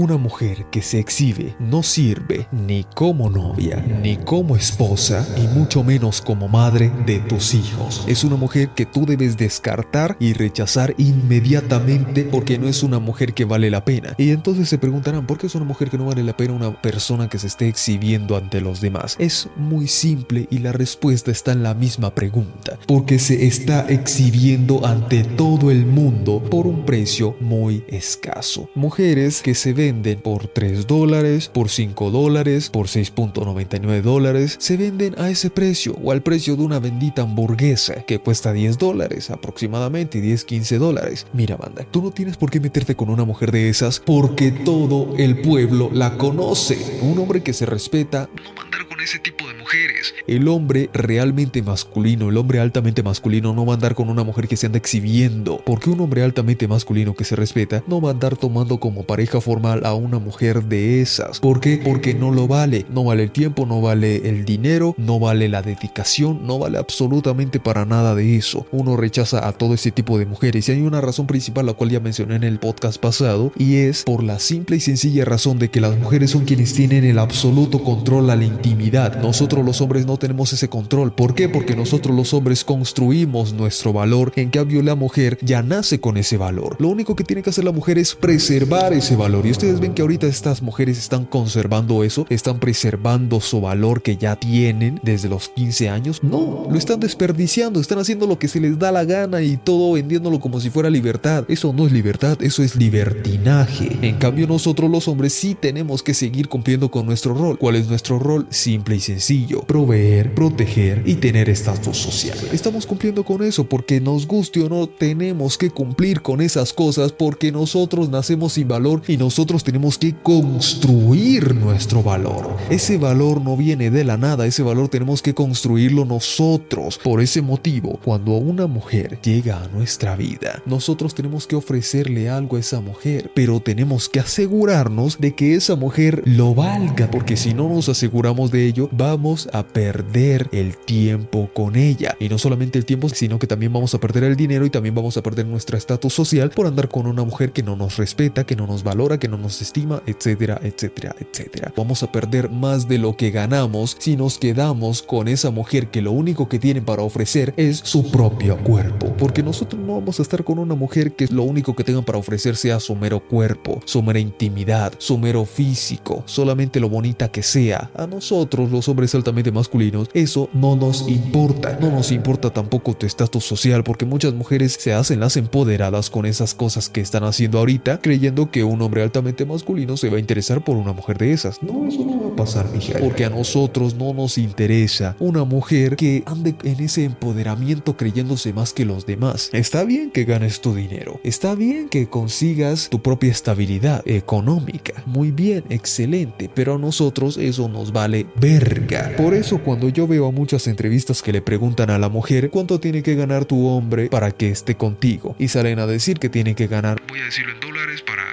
Una mujer que se exhibe no sirve ni como novia, ni como esposa, y mucho menos como madre de tus hijos. Es una mujer que tú debes descartar y rechazar inmediatamente porque no es una mujer que vale la pena. Y entonces se preguntarán, ¿por qué es una mujer que no vale la pena una persona que se esté exhibiendo ante los demás? Es muy simple y la respuesta está en la misma pregunta. Porque se está exhibiendo ante todo el mundo por un precio muy escaso. Mujeres que se venden por 3 dólares, por 5 dólares, por 6.99 dólares, se venden a ese precio o al precio de una bendita hamburguesa que cuesta 10 dólares aproximadamente, 10, 15 dólares. Mira, banda, tú no tienes por qué meterte con una mujer de esas porque todo el pueblo la conoce. Un hombre que se respeta no va a andar con ese tipo de mujeres. El hombre realmente masculino, el hombre altamente masculino no va a andar con una mujer que se anda exhibiendo. Porque un hombre altamente masculino que se respeta no va a andar tomando como pareja formal a una mujer de esas. ¿Por qué? Porque no lo vale. No vale el tiempo, no vale el dinero, no vale la dedicación, no vale absolutamente para nada de eso. Uno rechaza a todo ese tipo de mujeres y hay una razón principal la cual ya mencioné en el podcast pasado y es por la simple y sencilla razón de que las mujeres son quienes tienen el absoluto control a la intimidad. Nosotros los hombres no tenemos ese control. ¿Por qué? Porque nosotros los hombres construimos nuestro valor. En cambio la mujer ya nace con ese valor. Lo único que tiene que hacer la mujer es preservar ese valor. Y ustedes ven que ahorita estas mujeres están conservando eso, están preservando su valor que ya tienen desde los 15 años. No, lo están desperdiciando, están haciendo lo que se les da la gana y todo vendiéndolo como si fuera libertad. Eso no es libertad, eso es libertinaje. En cambio nosotros los hombres sí tenemos que seguir cumpliendo con nuestro rol. ¿Cuál es nuestro rol? Simple y sencillo. Proveer, proteger y tener estatus social. Estamos cumpliendo con eso porque nos guste o no tenemos que cumplir con esas cosas porque nosotros nacemos sin valor y nosotros tenemos que construir nuestro valor. Ese valor no viene de la nada, ese valor tenemos que construirlo nosotros. Por ese motivo, cuando una mujer llega a nuestra vida, nosotros tenemos que ofrecerle algo a esa mujer, pero tenemos que asegurarnos de que esa mujer lo valga, porque si no nos aseguramos de ello, vamos a perder el tiempo con ella. Y no solamente el tiempo, sino que también vamos a perder el dinero y también vamos a perder nuestro estatus social por andar con una mujer que no nos respeta, que no nos valora, que no nos estima, etcétera, etcétera, etcétera. Vamos a perder más de lo que ganamos si nos quedamos con esa mujer que lo único que tiene para ofrecer es su propio cuerpo. Porque nosotros no vamos a estar con una mujer que lo único que tengan para ofrecer sea su mero cuerpo, su mera intimidad, su mero físico, solamente lo bonita que sea. A nosotros, los hombres altamente masculinos, eso no nos importa. No nos importa tampoco tu estatus social porque muchas mujeres se hacen las empoderadas con esas cosas que están haciendo ahorita creyendo que un hombre altamente masculino se va a interesar por una mujer de esas. No, eso no va a pasar, mija. Porque a nosotros no nos interesa una mujer que ande en ese empoderamiento creyéndose más que los demás. Está bien que ganes tu dinero. Está bien que consigas tu propia estabilidad económica. Muy bien, excelente. Pero a nosotros eso nos vale verga. Por eso cuando yo veo a muchas entrevistas que le preguntan a la mujer cuánto tiene que ganar tu hombre para que esté contigo. Y salen a decir que tiene que ganar, voy a decirlo en dólares para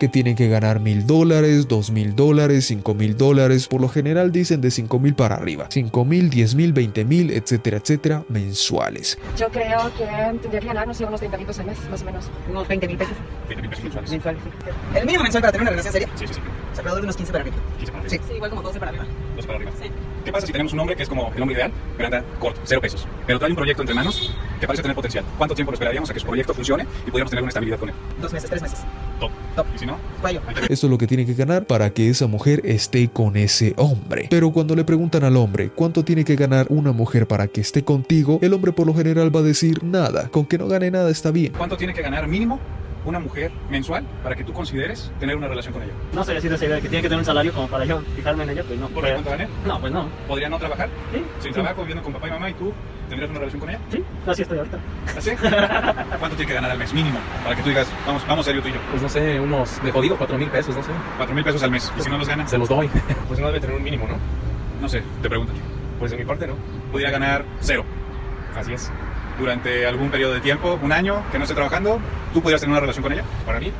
que tienen que ganar mil dólares, dos mil dólares, cinco mil dólares. Por lo general dicen de cinco mil para arriba. Cinco mil, diez mil, veinte mil, etcétera, etcétera, mensuales. Yo creo que tendría que ganar, no sé, unos 30 mil pesos al mes, más o menos. Unos 20 mil pesos 20 mil pesos mensuales. mensuales. El mínimo mensual para tener una relación seria Sí, sí, sí. es alrededor de unos 15 para arriba. 15 para Sí. arriba. Sí, igual como 12 para arriba. Dos para arriba. Sí. ¿Qué pasa si tenemos un hombre que es como el hombre ideal, pero anda corto, cero pesos? Pero trae un proyecto entre manos que parece tener potencial. ¿Cuánto tiempo lo esperaríamos a que su proyecto funcione y pudiéramos tener una estabilidad con él? Dos meses, tres meses. Top. Top. Y si no, Cuello. Eso es lo que tiene que ganar para que esa mujer esté con ese hombre. Pero cuando le preguntan al hombre cuánto tiene que ganar una mujer para que esté contigo, el hombre por lo general va a decir nada. Con que no gane nada está bien. ¿cuánto tiene que ganar mínimo una mujer mensual para que tú consideres tener una relación con ella? No sé decir esa idea de que tiene que tener un salario como para yo fijarme en ella, pues no. ¿Por qué cuánto? No, pues no. ¿Podría no trabajar? Sí, Sin sí. trabajo, viviendo con papá y mamá y tú tendrías una relación con ella? Sí, así estoy ahorita. ¿Así? ¿Cuánto tiene que ganar al mes mínimo para que tú digas, vamos, vamos serio tú y yo? Pues no sé, unos de jodido, cuatro mil pesos, no sé. Cuatro mil pesos al mes. ¿Y si no los ganas? Se los doy. Pues no debe tener un mínimo, ¿no? No sé, te pregunto. Pues de mi parte no. Pudiera ganar cero. Así es. Durante algún periodo de tiempo, un año, que no esté trabajando, ¿tú pudieras tener una relación con ella? Para mí,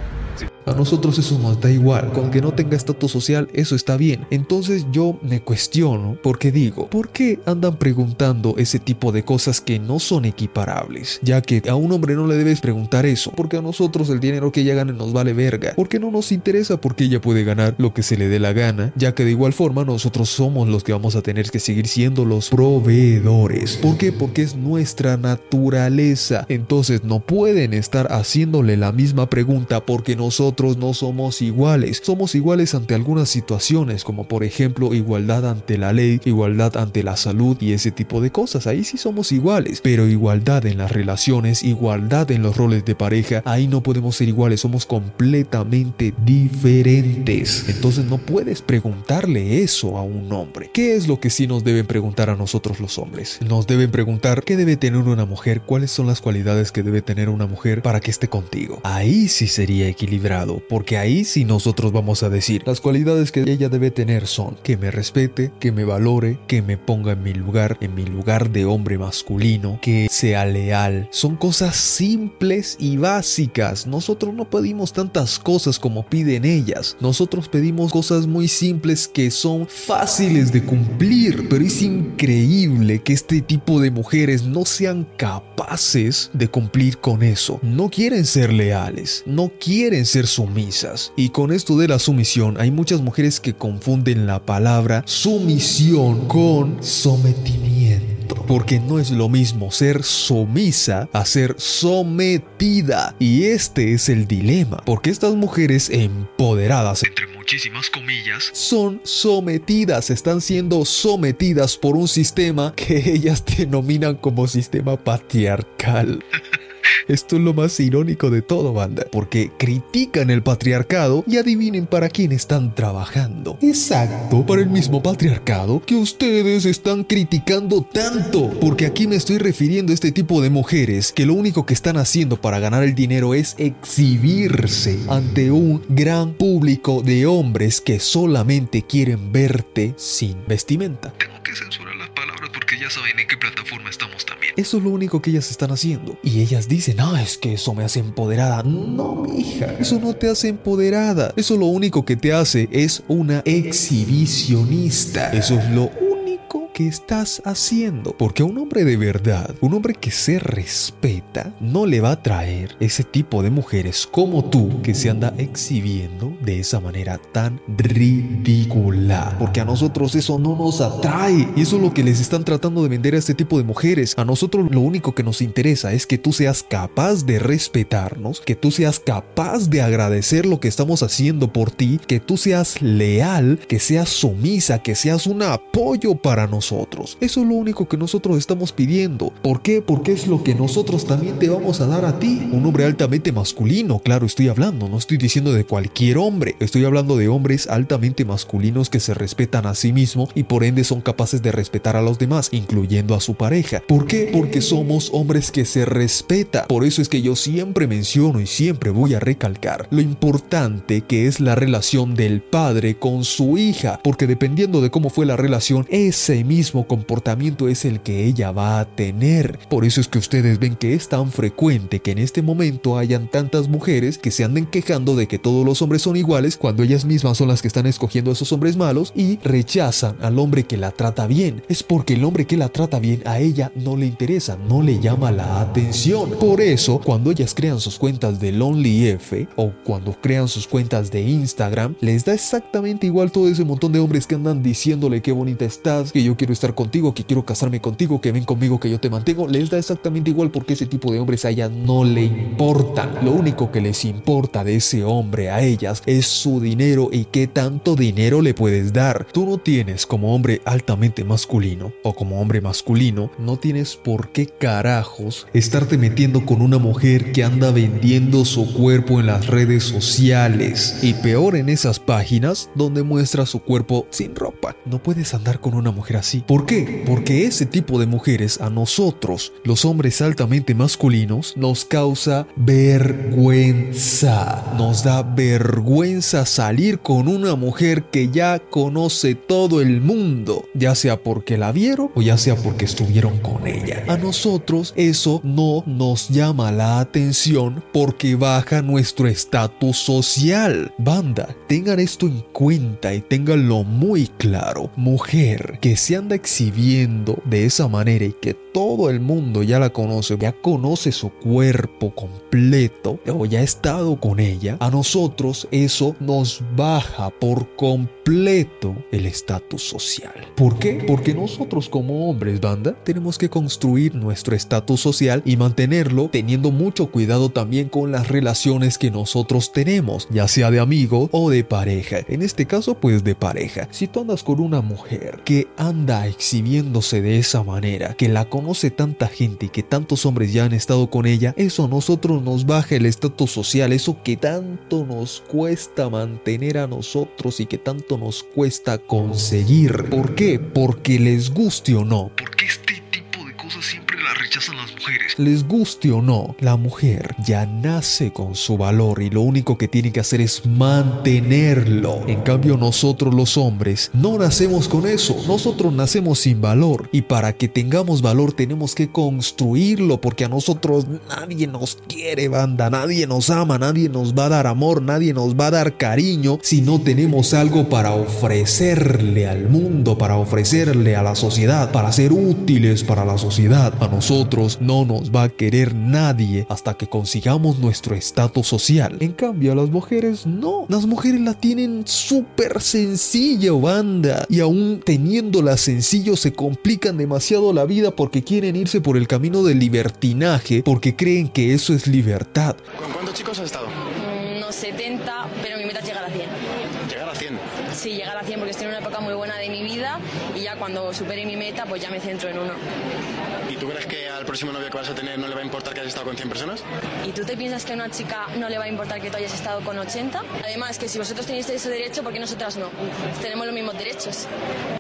A nosotros eso nos da igual. Con que no tenga estatus social, eso está bien. Entonces yo me cuestiono porque digo, ¿por qué andan preguntando ese tipo de cosas que no son equiparables? Ya que a un hombre no le debes preguntar eso, porque a nosotros el dinero que ella gane nos vale verga. Porque no nos interesa porque ella puede ganar lo que se le dé la gana, ya que de igual forma nosotros somos los que vamos a tener que seguir siendo los proveedores. ¿Por qué? Porque es nuestra naturaleza. Entonces no pueden estar haciéndole la misma pregunta porque nosotros no somos iguales. Somos iguales ante algunas situaciones, como por ejemplo igualdad ante la ley, igualdad ante la salud y ese tipo de cosas. Ahí sí somos iguales. Pero igualdad en las relaciones, igualdad en los roles de pareja, ahí no podemos ser iguales. Somos completamente diferentes. Entonces no puedes preguntarle eso a un hombre. ¿Qué es lo que sí nos deben preguntar a nosotros los hombres? Nos deben preguntar qué debe tener una mujer, cuáles son las cualidades que debe tener una mujer para que esté contigo. Ahí sí sería equilibrado, porque ahí sí nosotros vamos a decir las cualidades que ella debe tener son que me respete, que me valore, que me ponga en mi lugar, en mi lugar de hombre masculino, que sea leal. Son cosas simples y básicas. Nosotros no pedimos tantas cosas como piden ellas. Nosotros pedimos cosas muy simples que son fáciles de cumplir, pero es increíble que este tipo de mujeres no sean capaces de cumplir con eso. No quieren ser leales, no quieren ser sumisas. Y con esto de la sumisión hay muchas mujeres que confunden la palabra sumisión con sometimiento. Porque no es lo mismo ser sumisa a ser sometida. Y este es el dilema. Porque estas mujeres empoderadas, entre muchísimas comillas, son sometidas, están siendo sometidas por un sistema que ellas denominan como sistema patriarcal. Esto es lo más irónico de todo, banda, porque critican el patriarcado y adivinen para quién están trabajando. Exacto, para el mismo patriarcado que ustedes están criticando tanto. Porque aquí me estoy refiriendo a este tipo de mujeres que lo único que están haciendo para ganar el dinero es exhibirse ante un gran público de hombres que solamente quieren verte sin vestimenta. Tengo que censurar las palabras ya saben en qué plataforma estamos también. Eso es lo único que ellas están haciendo. Y ellas dicen, ah, es que eso me hace empoderada. No, hija, eso no te hace empoderada. Eso lo único que te hace es una exhibicionista. Eso es lo único que estás haciendo. Porque un hombre de verdad, un hombre que se respeta, no le va a traer ese tipo de mujeres como tú que se anda exhibiendo de esa manera tan ridícula. Porque a nosotros eso no nos atrae. Y eso es lo que les están tratando de vender a este tipo de mujeres. A nosotros lo único que nos interesa es que tú seas capaz de respetarnos, que tú seas capaz de agradecer lo que estamos haciendo por ti, que tú seas leal, que seas sumisa, que seas un apoyo para nosotros nosotros. Eso es lo único que nosotros estamos pidiendo. ¿Por qué? Porque es lo que nosotros también te vamos a dar a ti. Un hombre altamente masculino, claro, estoy hablando, no estoy diciendo de cualquier hombre. Estoy hablando de hombres altamente masculinos que se respetan a sí mismos y por ende son capaces de respetar a los demás, incluyendo a su pareja. ¿Por qué? Porque somos hombres que se respetan. Por eso es que yo siempre menciono y siempre voy a recalcar lo importante que es la relación del padre con su hija, porque dependiendo de cómo fue la relación, ese mismo comportamiento es el que ella va a tener. Por eso es que ustedes ven que es tan frecuente que en este momento hayan tantas mujeres que se anden quejando de que todos los hombres son iguales cuando ellas mismas son las que están escogiendo a esos hombres malos y rechazan al hombre que la trata bien. Es porque el hombre que la trata bien a ella no le interesa, no le llama la atención. Por eso, cuando ellas crean sus cuentas de Lonely F o cuando crean sus cuentas de Instagram, les da exactamente igual todo ese montón de hombres que andan diciéndole qué bonita estás, que yo quiero estar contigo, que quiero casarme contigo, que ven conmigo, que yo te mantengo, les da exactamente igual porque ese tipo de hombres a ella no le importan. Lo único que les importa de ese hombre a ellas es su dinero y qué tanto dinero le puedes dar. Tú no tienes como hombre altamente masculino o como hombre masculino, no tienes por qué carajos estarte metiendo con una mujer que anda vendiendo su cuerpo en las redes sociales y peor en esas páginas donde muestra su cuerpo sin ropa. No puedes andar con una mujer así ¿Por qué? Porque ese tipo de mujeres a nosotros, los hombres altamente masculinos, nos causa vergüenza. Nos da vergüenza salir con una mujer que ya conoce todo el mundo, ya sea porque la vieron o ya sea porque estuvieron con ella. A nosotros eso no nos llama la atención porque baja nuestro estatus social. Banda, tengan esto en cuenta y ténganlo muy claro. Mujer que se anda exhibiendo de esa manera y que todo el mundo ya la conoce, ya conoce su cuerpo completo o ya ha estado con ella, a nosotros eso nos baja por completo el estatus social. ¿Por qué? Porque nosotros como hombres, banda, tenemos que construir nuestro estatus social y mantenerlo teniendo mucho cuidado también con las relaciones que nosotros tenemos, ya sea de amigo o de pareja. En este caso, pues de pareja. Si tú andas con una mujer que anda exhibiéndose de esa manera, que la conoce tanta gente y que tantos hombres ya han estado con ella, eso a nosotros nos baja el estatus social, eso que tanto nos cuesta mantener a nosotros y que tanto nos cuesta conseguir. ¿Por qué? Porque les guste o no. Porque este tipo de cosas siempre las rechazan las mujeres. Les guste o no, la mujer ya nace con su valor y lo único que tiene que hacer es mantenerlo. En cambio nosotros los hombres no nacemos con eso. Nosotros nacemos sin valor y para que tengamos valor tenemos que construirlo porque a nosotros nadie nos quiere banda, nadie nos ama, nadie nos va a dar amor, nadie nos va a dar cariño si no tenemos algo para ofrecerle al mundo, para ofrecerle a la sociedad, para ser útiles para la sociedad. Nosotros no nos va a querer nadie hasta que consigamos nuestro estatus social. En cambio, a las mujeres no. Las mujeres la tienen súper sencilla, banda. Y aún teniéndola sencillo, se complican demasiado la vida porque quieren irse por el camino del libertinaje, porque creen que eso es libertad. ¿Con cuántos chicos has estado? Unos 70, pero mi meta es llegar a 100. Llegar a 100. Sí, llegar a 100 porque estoy en una época muy buena de mi vida y ya cuando supere mi meta, pues ya me centro en uno. ¿Y tú crees que al próximo novio que vas a tener no le va a importar que hayas estado con 100 personas? ¿Y tú te piensas que a una chica no le va a importar que tú hayas estado con 80? Además, que si vosotros tenéis ese derecho, ¿por qué nosotras no? Tenemos los mismos derechos.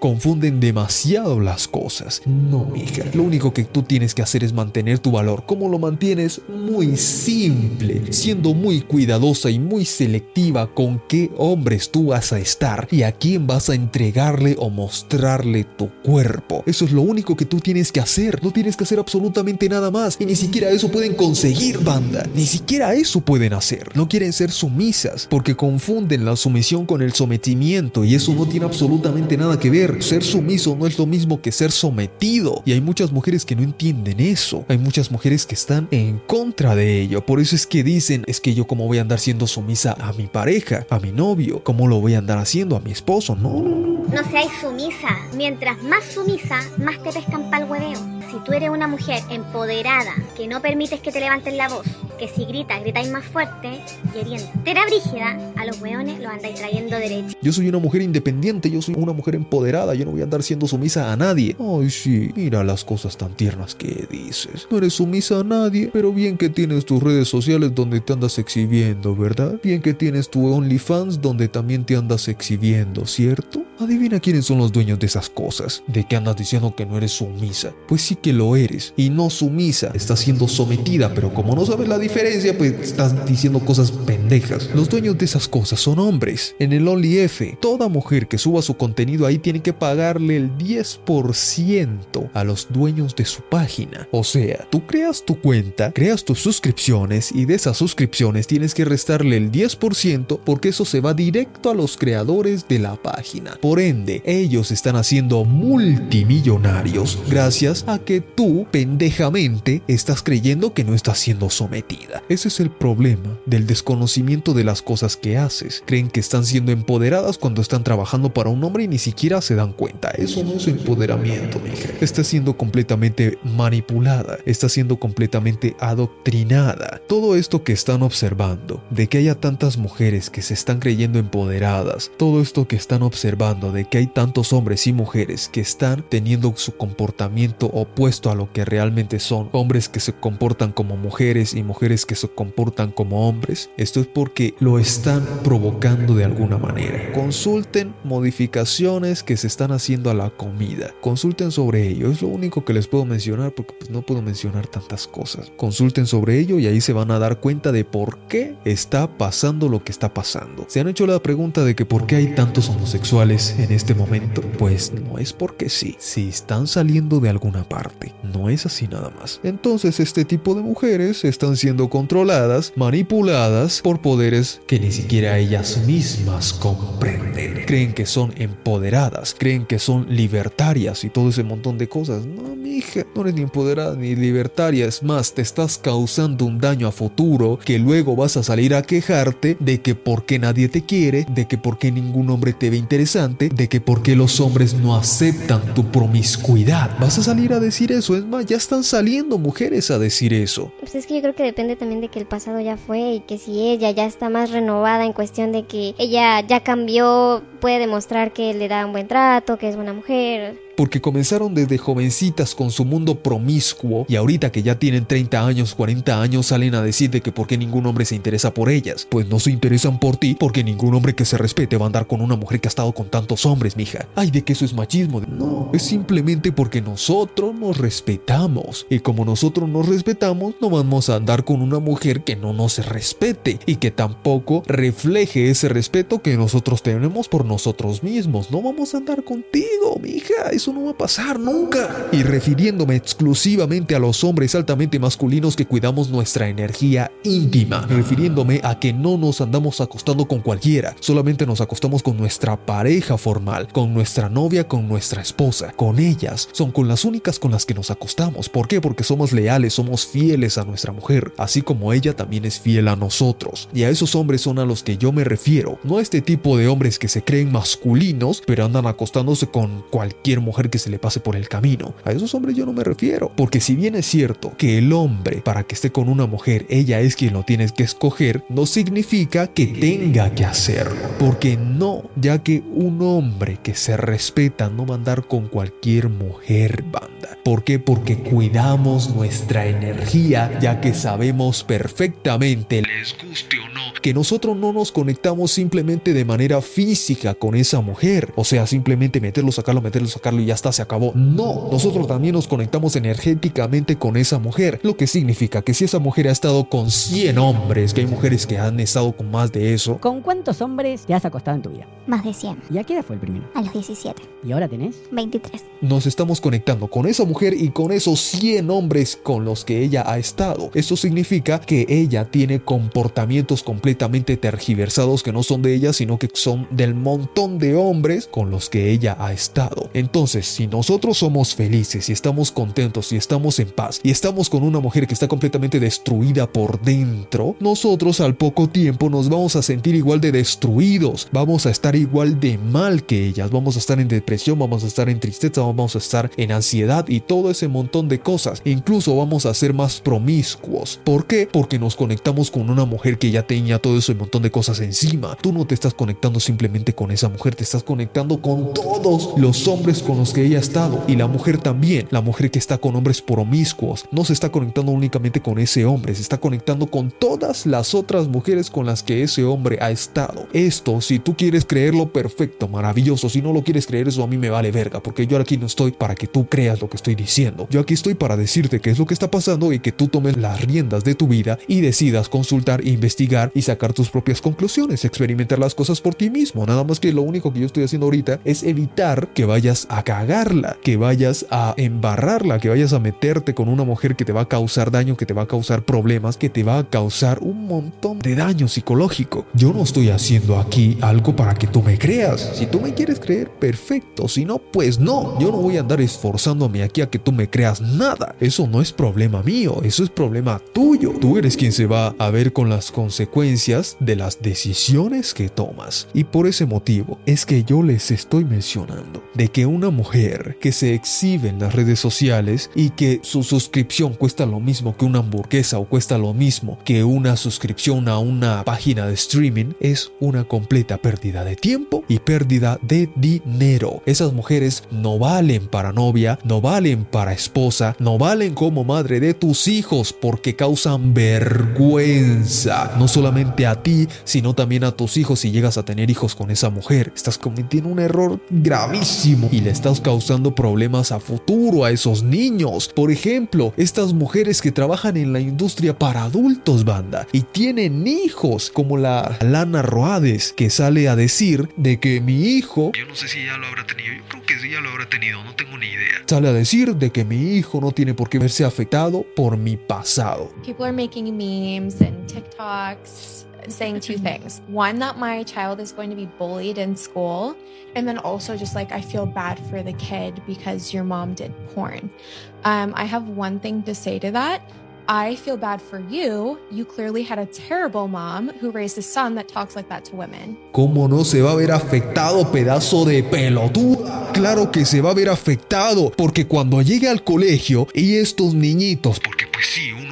Confunden demasiado las cosas. No, mija. Lo único que tú tienes que hacer es mantener tu valor. ¿Cómo lo mantienes? Muy simple. Siendo muy cuidadosa y muy selectiva con qué hombres tú vas a estar y a quién vas a entregarle o mostrarle tu cuerpo. Eso es lo único que tú tienes que hacer. No tienes que hacer absolutamente nada más. Y ni siquiera eso pueden conseguir, banda. Ni siquiera eso pueden hacer. No quieren ser sumisas porque confunden la sumisión con el sometimiento y eso no tiene absolutamente nada que ver. Ser sumiso no es lo mismo que ser sometido. Y hay muchas mujeres que no entienden eso. Hay muchas mujeres que están en contra de ello. Por eso es que dicen, es que yo como voy a andar siendo sumisa a mi pareja, a mi novio, ¿cómo lo voy a andar haciendo a mi esposo? No, no, no. No sumisa. Mientras más sumisa, más te pescan pa'l hueveo. Si tú eres una mujer empoderada, que no permites que te levanten la voz, que si gritas, gritáis más fuerte, y eres entera brígida, a los hueones los andáis trayendo derecho. Yo soy una mujer independiente, yo soy una mujer empoderada, yo no voy a andar siendo sumisa a nadie. Ay, sí, mira las cosas tan tiernas que dices. No eres sumisa a nadie, pero bien que tienes tus redes sociales donde te andas exhibiendo, ¿verdad? Bien que tienes tu OnlyFans donde también te andas exhibiendo, ¿cierto? Adivina quiénes son los dueños de esas cosas. ¿De qué andas diciendo que no eres sumisa? Pues sí que lo eres. Y no sumisa. Estás siendo sometida, pero como no sabes la diferencia, pues estás diciendo cosas pendejas. Los dueños de esas cosas son hombres. En el OnlyF, toda mujer que suba su contenido ahí tiene que pagarle el 10% a los dueños de su página. O sea, tú creas tu cuenta, creas tus suscripciones y de esas suscripciones tienes que restarle el 10% porque eso se va directo a los creadores de la página. Por ende, ellos están haciendo multimillonarios gracias a que tú, pendejamente, estás creyendo que no estás siendo sometida. Ese es el problema del desconocimiento de las cosas que haces. Creen que están siendo empoderadas cuando están trabajando para un hombre y ni siquiera se dan cuenta. Eso no es empoderamiento, mija. Está siendo completamente manipulada, está siendo completamente adoctrinada. Todo esto que están observando, de que haya tantas mujeres que se están creyendo empoderadas, todo esto que están observando, de que hay tantos hombres y mujeres que están teniendo su comportamiento opuesto a lo que realmente son, hombres que se comportan como mujeres y mujeres que se comportan como hombres, esto es porque lo están provocando de alguna manera. Consulten modificaciones que se están haciendo a la comida. Consulten sobre ello. Es lo único que les puedo mencionar porque pues, no puedo mencionar tantas cosas. Consulten sobre ello y ahí se van a dar cuenta de por qué está pasando lo que está pasando. ¿Se han hecho la pregunta de que por qué hay tantos homosexuales en este momento? Pues no es porque sí. Si están saliendo de alguna parte. No es así nada más. Entonces este tipo de mujeres están siendo controladas, manipuladas por poderes que ni siquiera ellas mismas comprenden. Creen que son empoderadas, creen que son libertarias y todo ese montón de cosas. No, mi hija, no eres ni empoderada ni libertaria. Es más, te estás causando un daño a futuro que luego vas a salir a quejarte de que por qué nadie te quiere, de que por qué ningún hombre te ve interesante, de que por qué los hombres no aceptan tu promiscuidad. Vas a salir a decir eso. Es más, ya están saliendo mujeres a decir eso. Pues es que yo creo que depende también de que el pasado ya fue y que si ella ya está más renovada en cuestión de que ella ya cambió, puede demostrar que le da un buen trato, que es buena mujer. Porque comenzaron desde jovencitas con su mundo promiscuo y ahorita que ya tienen 30 años, 40 años salen a decir de que por qué ningún hombre se interesa por ellas. Pues no se interesan por ti porque ningún hombre que se respete va a andar con una mujer que ha estado con tantos hombres, mija. Ay, de que eso es machismo. No, es simplemente porque nosotros nos respetamos y como nosotros nos respetamos no vamos a andar con una mujer que no nos respete y que tampoco refleje ese respeto que nosotros tenemos por nosotros mismos. No vamos a andar contigo, mija. No va a pasar nunca. Y refiriéndome exclusivamente a los hombres altamente masculinos que cuidamos nuestra energía íntima, refiriéndome a que no nos andamos acostando con cualquiera, solamente nos acostamos con nuestra pareja formal, con nuestra novia, con nuestra esposa, con ellas, son con las únicas con las que nos acostamos. ¿Por qué? Porque somos leales, somos fieles a nuestra mujer, así como ella también es fiel a nosotros. Y a esos hombres son a los que yo me refiero, no a este tipo de hombres que se creen masculinos, pero andan acostándose con cualquier mujer que se le pase por el camino. A esos hombres yo no me refiero, porque si bien es cierto que el hombre para que esté con una mujer, ella es quien lo tiene que escoger, no significa que tenga que hacerlo, porque no, ya que un hombre que se respeta no va a andar con cualquier mujer banda. ¿Por qué? Porque cuidamos nuestra energía, ya que sabemos perfectamente, les guste o no, que nosotros no nos conectamos simplemente de manera física con esa mujer, o sea, simplemente meterlo, sacarlo, meterlo, sacarlo y ya está, se acabó. No, nosotros también nos conectamos energéticamente con esa mujer, lo que significa que si esa mujer ha estado con 100 hombres, que hay mujeres que han estado con más de eso, ¿Con cuántos hombres te has acostado en tu vida? Más de 100. ¿Y a qué edad fue el primero? A los 17. ¿Y ahora tenés? 23. nos estamos conectando con esa mujer y con esos 100 hombres con los que ella ha estado. Eso significa que ella tiene comportamientos completamente tergiversados que no son de ella, sino que son del montón de hombres con los que ella ha estado. Entonces, si nosotros somos felices y estamos contentos y estamos en paz y estamos con una mujer que está completamente destruida por dentro, nosotros al poco tiempo nos vamos a sentir igual de destruidos, vamos a estar igual de mal que ellas, vamos a estar en depresión, vamos a estar en tristeza, vamos a estar en ansiedad y todo ese montón de cosas. Incluso vamos a ser más promiscuos. ¿Por qué? Porque nos conectamos con una mujer que ya tenía todo ese montón de cosas encima. Tú no te estás conectando simplemente con esa mujer, te estás conectando con todos los hombres con los que ella ha estado. Y la mujer también, la mujer que está con hombres promiscuos, no se está conectando únicamente con ese hombre, se está conectando con todas las otras mujeres con las que ese hombre ha estado. Esto, si tú quieres creerlo, perfecto, maravilloso. Si no lo quieres creer, eso a mí me vale verga, porque yo aquí no estoy para que tú creas lo que diciendo. Yo aquí estoy para decirte qué es lo que está pasando y que tú tomes las riendas de tu vida y decidas consultar, investigar y sacar tus propias conclusiones, experimentar las cosas por ti mismo. Nada más que lo único que yo estoy haciendo ahorita es evitar que vayas a cagarla, que vayas a embarrarla, que vayas a meterte con una mujer que te va a causar daño, que te va a causar problemas, que te va a causar un montón de daño psicológico. Yo no estoy haciendo aquí algo para que tú me creas. Si tú me quieres creer, perfecto. Si no, pues no. Yo no voy a andar esforzándome aquí que tú me creas nada. Eso no es problema mío, eso es problema tuyo. Tú eres quien se va a ver con las consecuencias de las decisiones que tomas. Y por ese motivo es que yo les estoy mencionando de que una mujer que se exhibe en las redes sociales y que su suscripción cuesta lo mismo que una hamburguesa o cuesta lo mismo que una suscripción a una página de streaming es una completa pérdida de tiempo y pérdida de dinero. Esas mujeres no valen para novia, no valen para esposa, no valen como madre de tus hijos porque causan vergüenza, no solamente a ti, sino también a tus hijos si llegas a tener hijos con esa mujer. Estás cometiendo un error gravísimo y le estás causando problemas a futuro a esos niños. Por ejemplo, estas mujeres que trabajan en la industria para adultos, banda, y tienen hijos, como la Lana Roades, que sale a decir de que mi hijo, yo no sé si ya lo habrá tenido, yo creo que sí ya lo habrá tenido, no tengo ni idea. Sale a decir de que mi hijo no tiene por qué verse afectado por mi pasado. People are making memes and TikToks saying two things. One, that my child is going to be bullied in school. And then also, just like, I feel bad for the kid because your mom did porn. Um, I have one thing to say to that. I feel bad for you. You clearly had a terrible mom who raised a son that talks like that to women. ¿Cómo no se va a ver afectado, pedazo de pelotuda? Claro que se va a ver afectado, porque cuando llegue al colegio y estos niñitos, porque pues sí, uno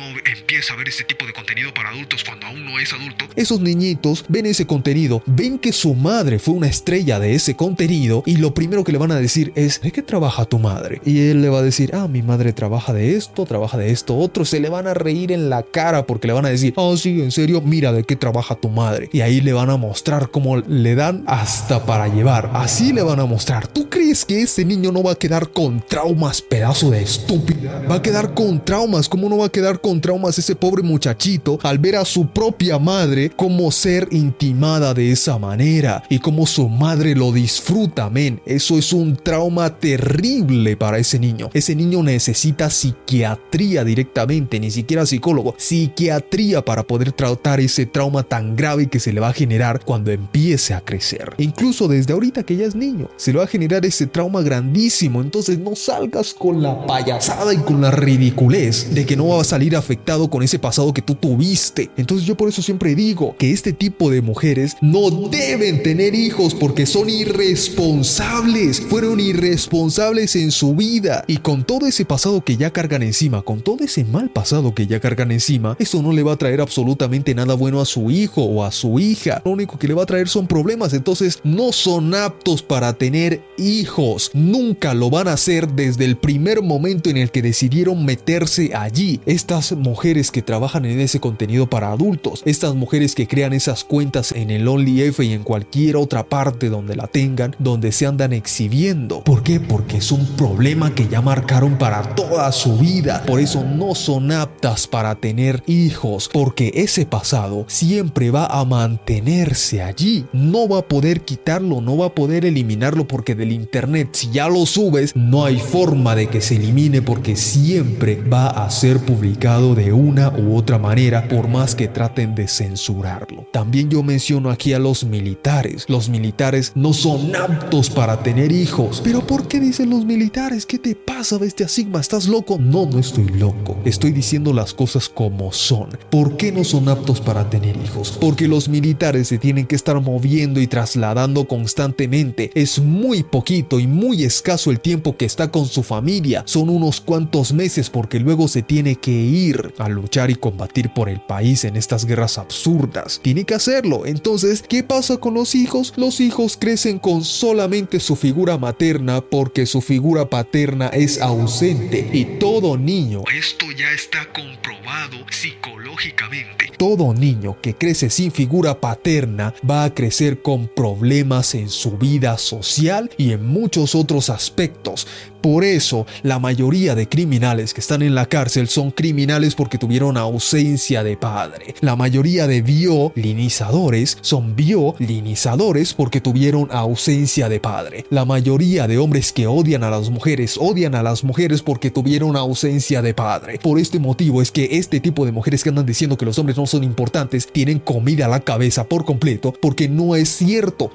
empieza a este tipo de contenido para adultos cuando aún no es adulto. Esos niñitos ven ese contenido, ven que su madre fue una estrella de ese contenido y lo primero que le van a decir es, ¿de qué trabaja tu madre? Y él le va a decir, ah, mi madre trabaja de esto, trabaja de esto, otro. Se le van a reír en la cara porque le van a decir, oh, sí, en serio, mira de qué trabaja tu madre. Y ahí le van a mostrar cómo le dan hasta para llevar. Así le van a mostrar. ¿Tú crees que ese niño no va a quedar con traumas, pedazo de estúpida? Va a quedar con traumas. ¿Cómo no va a quedar con traumas ese pobre muchachito al ver a su propia madre como ser intimada de esa manera y como su madre lo disfruta, men? Eso es un trauma terrible para ese niño. Ese niño necesita psiquiatría directamente, ni siquiera psicólogo, psiquiatría para poder tratar ese trauma tan grave que se le va a generar cuando empiece a crecer. Incluso desde ahorita que ya es niño, se le va a generar ese trauma grandísimo. Entonces no salgas con la payasada y con la ridiculez de que no va a salir afectado ese pasado que tú tuviste. Entonces yo por eso siempre digo que este tipo de mujeres no deben tener hijos porque son irresponsables. Fueron irresponsables en su vida. Y con todo ese pasado que ya cargan encima, con todo ese mal pasado que ya cargan encima, eso no le va a traer absolutamente nada bueno a su hijo o a su hija. Lo único que le va a traer son problemas. Entonces no son aptos para tener hijos. Nunca lo van a hacer desde el primer momento en el que decidieron meterse allí. Estas mujeres que trabajan en ese contenido para adultos, estas mujeres que crean esas cuentas en el OnlyF y en cualquier otra parte donde la tengan, donde se andan exhibiendo. ¿Por qué? Porque es un problema que ya marcaron para toda su vida. Por eso no son aptas para tener hijos, porque ese pasado siempre va a mantenerse allí. No va a poder quitarlo, no va a poder eliminarlo porque del internet, si ya lo subes, no hay forma de que se elimine porque siempre va a ser publicado de una u otra manera, por más que traten de censurarlo. También yo menciono aquí a los militares. Los militares no son aptos para tener hijos. ¿Pero por qué dicen los militares? ¿Qué te pasa, bestia Sigma? ¿Estás loco? No, no estoy loco. Estoy diciendo las cosas como son. ¿Por qué no son aptos para tener hijos? Porque los militares se tienen que estar moviendo y trasladando constantemente. Es muy poquito y muy escaso el tiempo que está con su familia. Son unos cuantos meses porque luego se tiene que ir a luchar y combatir por el país en estas guerras absurdas. Tiene que hacerlo. Entonces, ¿qué pasa con los hijos? Los hijos crecen con solamente su figura materna porque su figura paterna es ausente. Y todo niño, esto ya está comprobado psicológicamente. Todo niño que crece sin figura paterna va a crecer con problemas en su vida social y en muchos otros aspectos. Por eso, la mayoría de criminales que están en la cárcel son criminales porque tuvieron ausencia de padre. La mayoría de violinizadores son violinizadores porque tuvieron ausencia de padre. La mayoría de hombres que odian a las mujeres odian a las mujeres porque tuvieron ausencia de padre. Por este motivo es que este tipo de mujeres que andan diciendo que los hombres no son importantes tienen comida a la cabeza por completo porque no es cierto.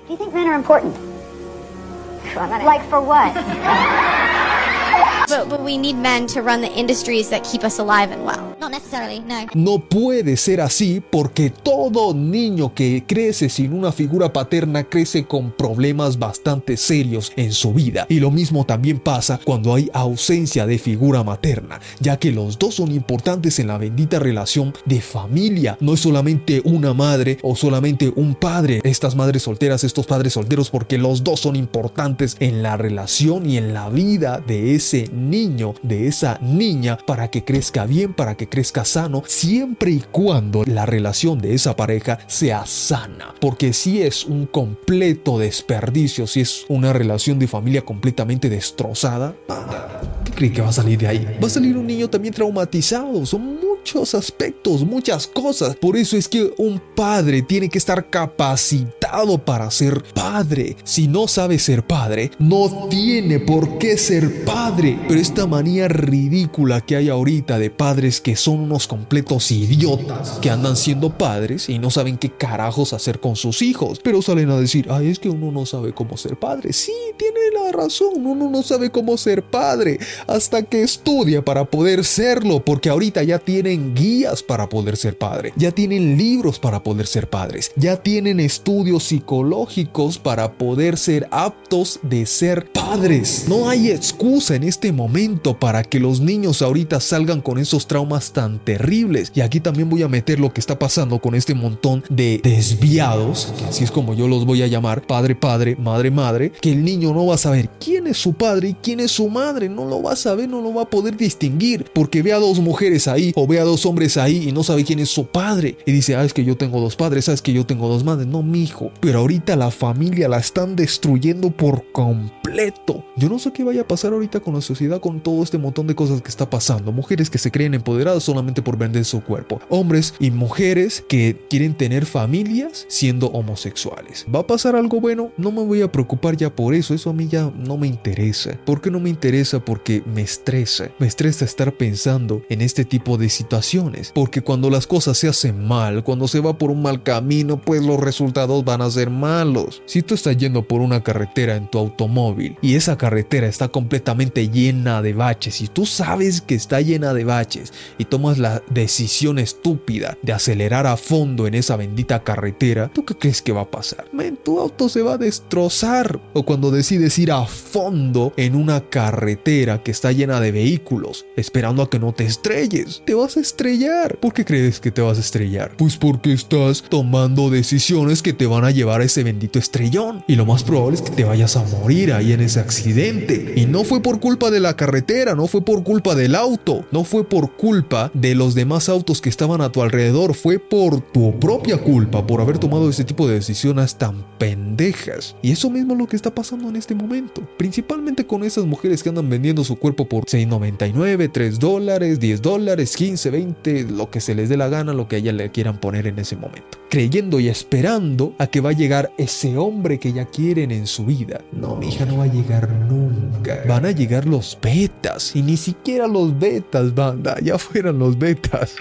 Like for what? But, but we need men to run the industries that keep us alive and well. Not necessarily, no. No puede ser así porque todo niño que crece sin una figura paterna crece con problemas bastante serios en su vida. Y lo mismo también pasa cuando hay ausencia de figura materna, ya que los dos son importantes en la bendita relación de familia. No es solamente una madre o solamente un padre, estas madres solteras, estos padres solteros, porque los dos son importantes en la relación y en la vida de ese niño, de esa niña, para que crezca bien, para que crezca sano, siempre y cuando la relación de esa pareja sea sana. Porque si es un completo desperdicio, si es una relación de familia completamente destrozada, ¿qué cree que va a salir de ahí? Va a salir un niño también traumatizado. Son muchos aspectos, muchas cosas. Por eso es que un padre tiene que estar capacitado para ser padre. Si no sabe ser padre, no tiene por qué ser padre. Pero esta manía ridícula que hay ahorita de padres que son unos completos idiotas, que andan siendo padres y no saben qué carajos hacer con sus hijos, pero salen a decir, ay, es que uno no sabe cómo ser padre. Sí, tiene la razón, uno no sabe cómo ser padre hasta que estudia para poder serlo, porque ahorita ya tienen guías para poder ser padre, ya tienen libros para poder ser padres, ya tienen estudios psicológicos para poder ser aptos de ser padres. No hay excusa en este momento para que los niños ahorita salgan con esos traumas tan terribles. Y aquí también voy a meter lo que está pasando con este montón de desviados, que así es como yo los voy a llamar, padre, padre, madre, madre, que el niño no va a saber quién es su padre y quién es su madre, no lo va a saber, no lo va a poder distinguir, porque ve a dos mujeres ahí o ve dos hombres ahí y no sabe quién es su padre. Y dice, ah, es que yo tengo dos padres, sabes que yo tengo dos madres. No, mi hijo. Pero ahorita la familia la están destruyendo por completo. Yo no sé qué vaya a pasar ahorita con la sociedad con todo este montón de cosas que está pasando. Mujeres que se creen empoderadas solamente por vender su cuerpo. Hombres y mujeres que quieren tener familias siendo homosexuales. ¿Va a pasar algo bueno? No me voy a preocupar ya por eso. Eso a mí ya no me interesa. ¿Por qué no me interesa? Porque me estresa. Me estresa estar pensando en este tipo de situaciones. Porque cuando las cosas se hacen mal, cuando se va por un mal camino, pues los resultados van a ser malos. Si tú estás yendo por una carretera en tu automóvil y esa carretera está completamente llena de baches y tú sabes que está llena de baches y tomas la decisión estúpida de acelerar a fondo en esa bendita carretera, ¿tú qué crees que va a pasar? Men, tu auto se va a destrozar. O cuando decides ir a fondo en una carretera que está llena de vehículos, esperando a que no te estrelles, te vas a estrellar. ¿Por qué crees que te vas a estrellar? Pues porque estás tomando decisiones que te van a llevar a ese bendito estrellón. Y lo más probable es que te vayas a morir ahí en ese accidente. Y no fue por culpa de la carretera, no fue por culpa del auto, no fue por culpa de los demás autos que estaban a tu alrededor, fue por tu propia culpa, por haber tomado ese tipo de decisiones tan pendejas. Y eso mismo es lo que está pasando en este momento. Principalmente con esas mujeres que andan vendiendo su cuerpo por 6.99, 3 dólares, 10 dólares, 15, 20, lo que se les dé la gana, lo que a ella le quieran poner en ese momento. Creyendo y esperando a que va a llegar ese hombre que ya quieren en su vida. No, mi hija no va a llegar nunca. Van a llegar los betas. Y ni siquiera los betas, banda. Ya fueran los betas.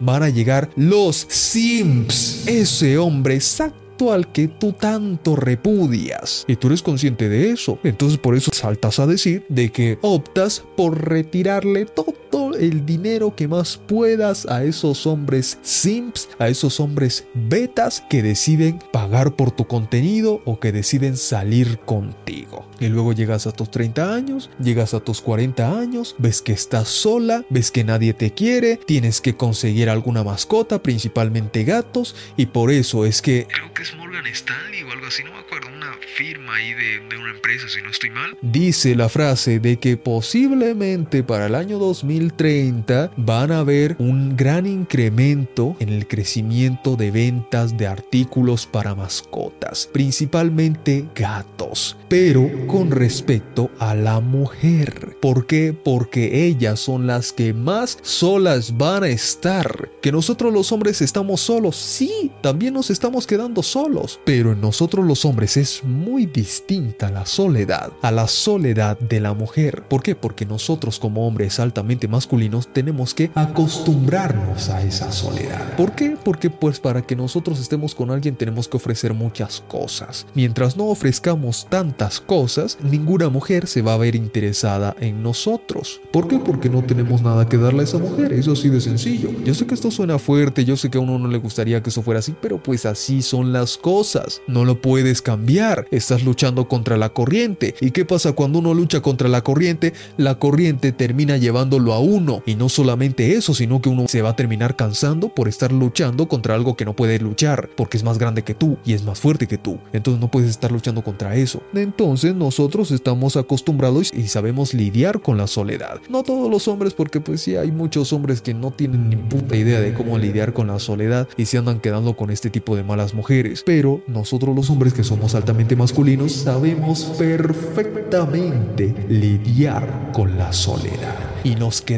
Van a llegar los simps. Ese hombre exacto al que tú tanto repudias. Y tú eres consciente de eso. Entonces por eso saltas a decir de que optas por retirarle todo el dinero que más puedas a esos hombres simps, a esos hombres betas que deciden pagar por tu contenido o que deciden salir contigo. Y luego llegas a tus 30 años, llegas a tus 40 años, ves que estás sola, ves que nadie te quiere, tienes que conseguir alguna mascota, principalmente gatos, y por eso es que... Creo que es Morgan Stanley o algo así, no me acuerdo, una firma ahí de, de una empresa, si no estoy mal. Dice la frase de que posiblemente para el año 2030 van a haber un gran incremento en el crecimiento de ventas de artículos para mascotas, principalmente gatos, pero con respecto a la mujer. ¿Por qué? Porque ellas son las que más solas van a estar. Que nosotros los hombres estamos solos, sí, también nos estamos quedando solos, pero en nosotros los hombres es muy distinta la soledad a la soledad de la mujer. ¿Por qué? Porque nosotros como hombres altamente masculinos tenemos que acostumbrarnos a esa soledad. ¿Por qué? Porque pues para que nosotros estemos con alguien tenemos que ofrecer muchas cosas. Mientras no ofrezcamos tantas cosas, ninguna mujer se va a ver interesada en nosotros. ¿Por qué? Porque no tenemos nada que darle a esa mujer. Eso así de sencillo. Yo sé que esto suena fuerte, yo sé que a uno no le gustaría que eso fuera así, pero pues así son las cosas. No lo puedes cambiar. Estás luchando contra la corriente. ¿Y qué pasa cuando uno lucha contra la corriente? La corriente termina llevándolo a uno. Y no solamente eso, sino que uno se va a terminar cansando por estar luchando contra algo que no puede luchar, porque es más grande que tú y es más fuerte que tú. Entonces no puedes estar luchando contra eso. Entonces nosotros estamos acostumbrados y sabemos lidiar con la soledad. No todos los hombres, porque pues sí hay muchos hombres que no tienen ni puta idea de cómo lidiar con la soledad y se andan quedando con este tipo de malas mujeres. Pero nosotros los hombres que somos altamente masculinos sabemos perfectamente lidiar con la soledad. Y nos quedamos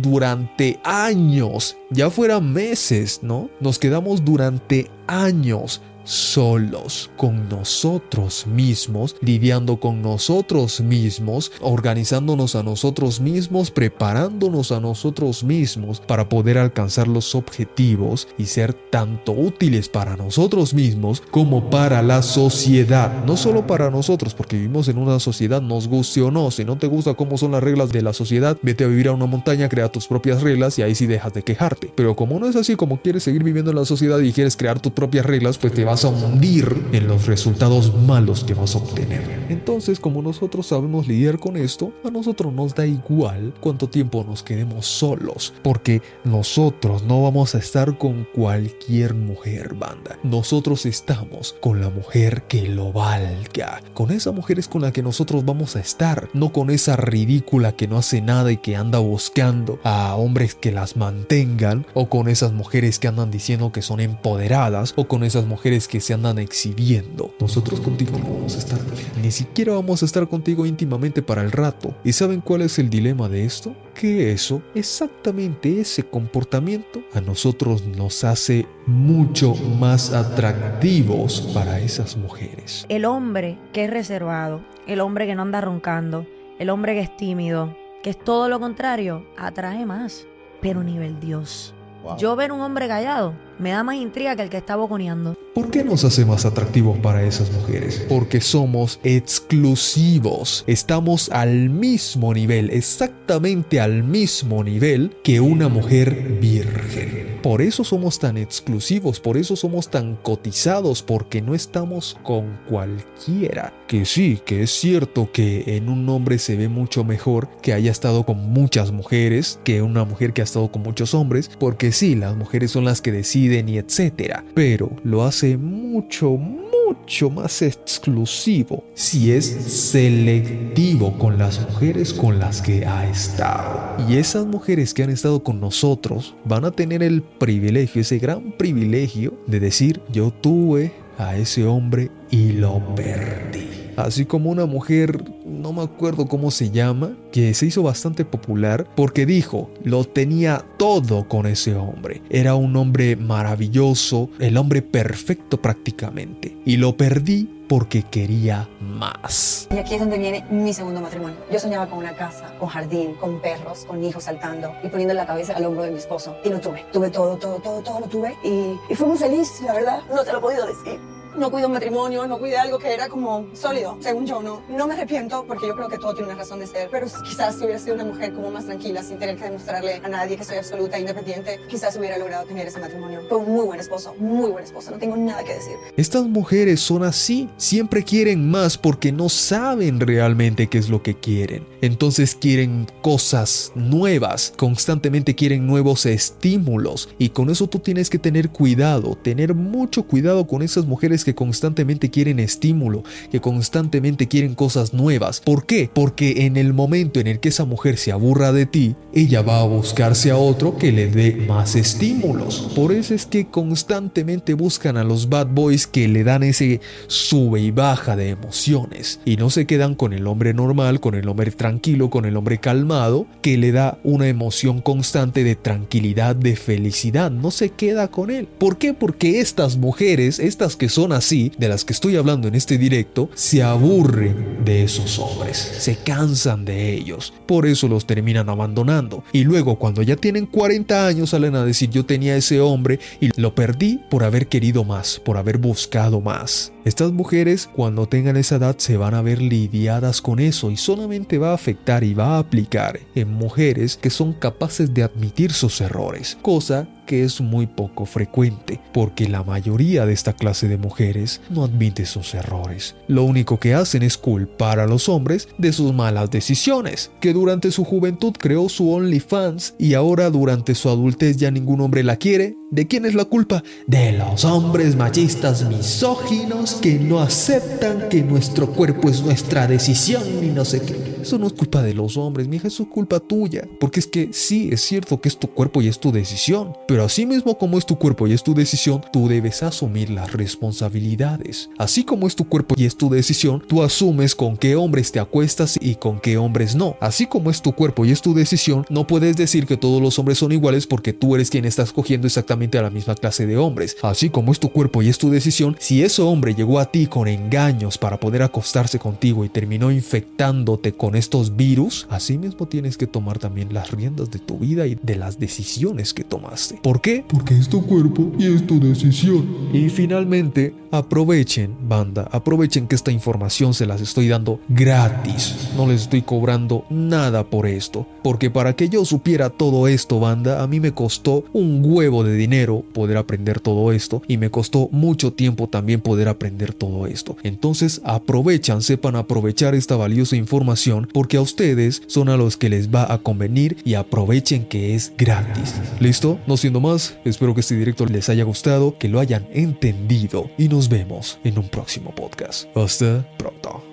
durante años, ya fueran meses, ¿no? Nos quedamos durante años solos con nosotros mismos, lidiando con nosotros mismos, organizándonos a nosotros mismos, preparándonos a nosotros mismos para poder alcanzar los objetivos y ser tanto útiles para nosotros mismos como para la sociedad. No solo para nosotros, porque vivimos en una sociedad, nos guste o no. Si no te gusta cómo son las reglas de la sociedad, vete a vivir a una montaña, crea tus propias reglas y ahí sí dejas de quejarte. Pero como no es así, como quieres seguir viviendo en la sociedad y quieres crear tus propias reglas, pues te vas a hundir en los resultados malos que vas a obtener. Entonces, como nosotros sabemos lidiar con esto, a nosotros nos da igual cuánto tiempo nos quedemos solos, porque nosotros no vamos a estar con cualquier mujer banda. Nosotros estamos con la mujer que lo valga. Con esa mujer es con la que nosotros vamos a estar, no con esa ridícula que no hace nada y que anda buscando a hombres que las mantengan, o con esas mujeres que andan diciendo que son empoderadas, o con esas mujeres que se andan exhibiendo. Nosotros contigo no vamos a estar. Ni siquiera vamos a estar contigo íntimamente para el rato. ¿Y saben cuál es el dilema de esto? Que eso, exactamente ese comportamiento, a nosotros nos hace mucho más atractivos para esas mujeres. El hombre que es reservado, el hombre que no anda roncando, el hombre que es tímido, que es todo lo contrario, atrae más, pero nivel Dios. Yo ver un hombre callado me da más intriga que el que está boconeando. ¿Por qué nos hace más atractivos para esas mujeres? Porque somos exclusivos. Estamos al mismo nivel, exactamente al mismo nivel que una mujer virgen. Por eso somos tan exclusivos, por eso somos tan cotizados, porque no estamos con cualquiera. Que sí, que es cierto que en un hombre se ve mucho mejor que haya estado con muchas mujeres que una mujer que ha estado con muchos hombres, porque sí, las mujeres son las que deciden y etcétera, pero lo hace mucho, mucho más exclusivo si es selectivo con las mujeres con las que ha estado. Y esas mujeres que han estado con nosotros van a tener el privilegio, ese gran privilegio de decir yo tuve a ese hombre y lo perdí. Así como una mujer, no me acuerdo cómo se llama, que se hizo bastante popular porque dijo, lo tenía todo con ese hombre. Era un hombre maravilloso, el hombre perfecto prácticamente. Y lo perdí porque quería más. Y aquí es donde viene mi segundo matrimonio. Yo soñaba con una casa, con jardín, con perros, con hijos saltando y poniendo la cabeza al hombro de mi esposo. Y lo tuve. Tuve todo, todo, todo, todo lo tuve. Y, y fui muy feliz, la verdad. No te lo he podido decir no cuido un matrimonio, no cuidé algo que era como sólido, según yo, no. No me arrepiento porque yo creo que todo tiene una razón de ser, pero quizás si hubiera sido una mujer como más tranquila, sin tener que demostrarle a nadie que soy absoluta e independiente, quizás hubiera logrado tener ese matrimonio. Fue un muy buen esposo, muy buen esposo, no tengo nada que decir. Estas mujeres son así, siempre quieren más porque no saben realmente qué es lo que quieren. Entonces quieren cosas nuevas, constantemente quieren nuevos estímulos y con eso tú tienes que tener cuidado, tener mucho cuidado con esas mujeres que constantemente quieren estímulo, que constantemente quieren cosas nuevas. ¿Por qué? Porque en el momento en el que esa mujer se aburra de ti, ella va a buscarse a otro que le dé más estímulos. Por eso es que constantemente buscan a los bad boys que le dan ese sube y baja de emociones y no se quedan con el hombre normal, con el hombre tranquilo, con el hombre calmado, que le da una emoción constante de tranquilidad, de felicidad. No se queda con él. ¿Por qué? Porque estas mujeres, estas que son son así, de las que estoy hablando en este directo, se aburren de esos hombres, se cansan de ellos, por eso los terminan abandonando. Y luego cuando ya tienen 40 años salen a decir yo tenía ese hombre y lo perdí por haber querido más, por haber buscado más. Estas mujeres cuando tengan esa edad se van a ver lidiadas con eso y solamente va a afectar y va a aplicar en mujeres que son capaces de admitir sus errores, cosa que es muy poco frecuente, porque la mayoría de esta clase de mujeres no admite sus errores. Lo único que hacen es culpar a los hombres de sus malas decisiones, que durante su juventud creó su OnlyFans y ahora durante su adultez ya ningún hombre la quiere. ¿De quién es la culpa? De los hombres machistas misóginos que no aceptan que nuestro cuerpo es nuestra decisión y no sé qué. Eso no es culpa de los hombres, mija, eso es culpa tuya. Porque es que sí, es cierto que es tu cuerpo y es tu decisión, pero así mismo como es tu cuerpo y es tu decisión, tú debes asumir las responsabilidades. Así como es tu cuerpo y es tu decisión, tú asumes con qué hombres te acuestas y con qué hombres no. Así como es tu cuerpo y es tu decisión, no puedes decir que todos los hombres son iguales porque tú eres quien está escogiendo exactamente a la misma clase de hombres. Así como es tu cuerpo y es tu decisión, si ese hombre llegó a ti con engaños para poder acostarse contigo y terminó infectándote con estos virus, así mismo tienes que tomar también las riendas de tu vida y de las decisiones que tomaste. ¿Por qué? Porque es tu cuerpo y es tu decisión. Y finalmente, aprovechen, banda, aprovechen que esta información se las estoy dando gratis. No les estoy cobrando nada por esto. Porque para que yo supiera todo esto, banda, a mí me costó un huevo de dinero poder aprender todo esto y me costó mucho tiempo también poder aprender todo esto. Entonces aprovechan, sepan aprovechar esta valiosa información porque a ustedes son a los que les va a convenir y aprovechen que es gratis. ¿Listo? No siendo más, espero que este directo les haya gustado, que lo hayan entendido y nos vemos en un próximo podcast. Hasta pronto.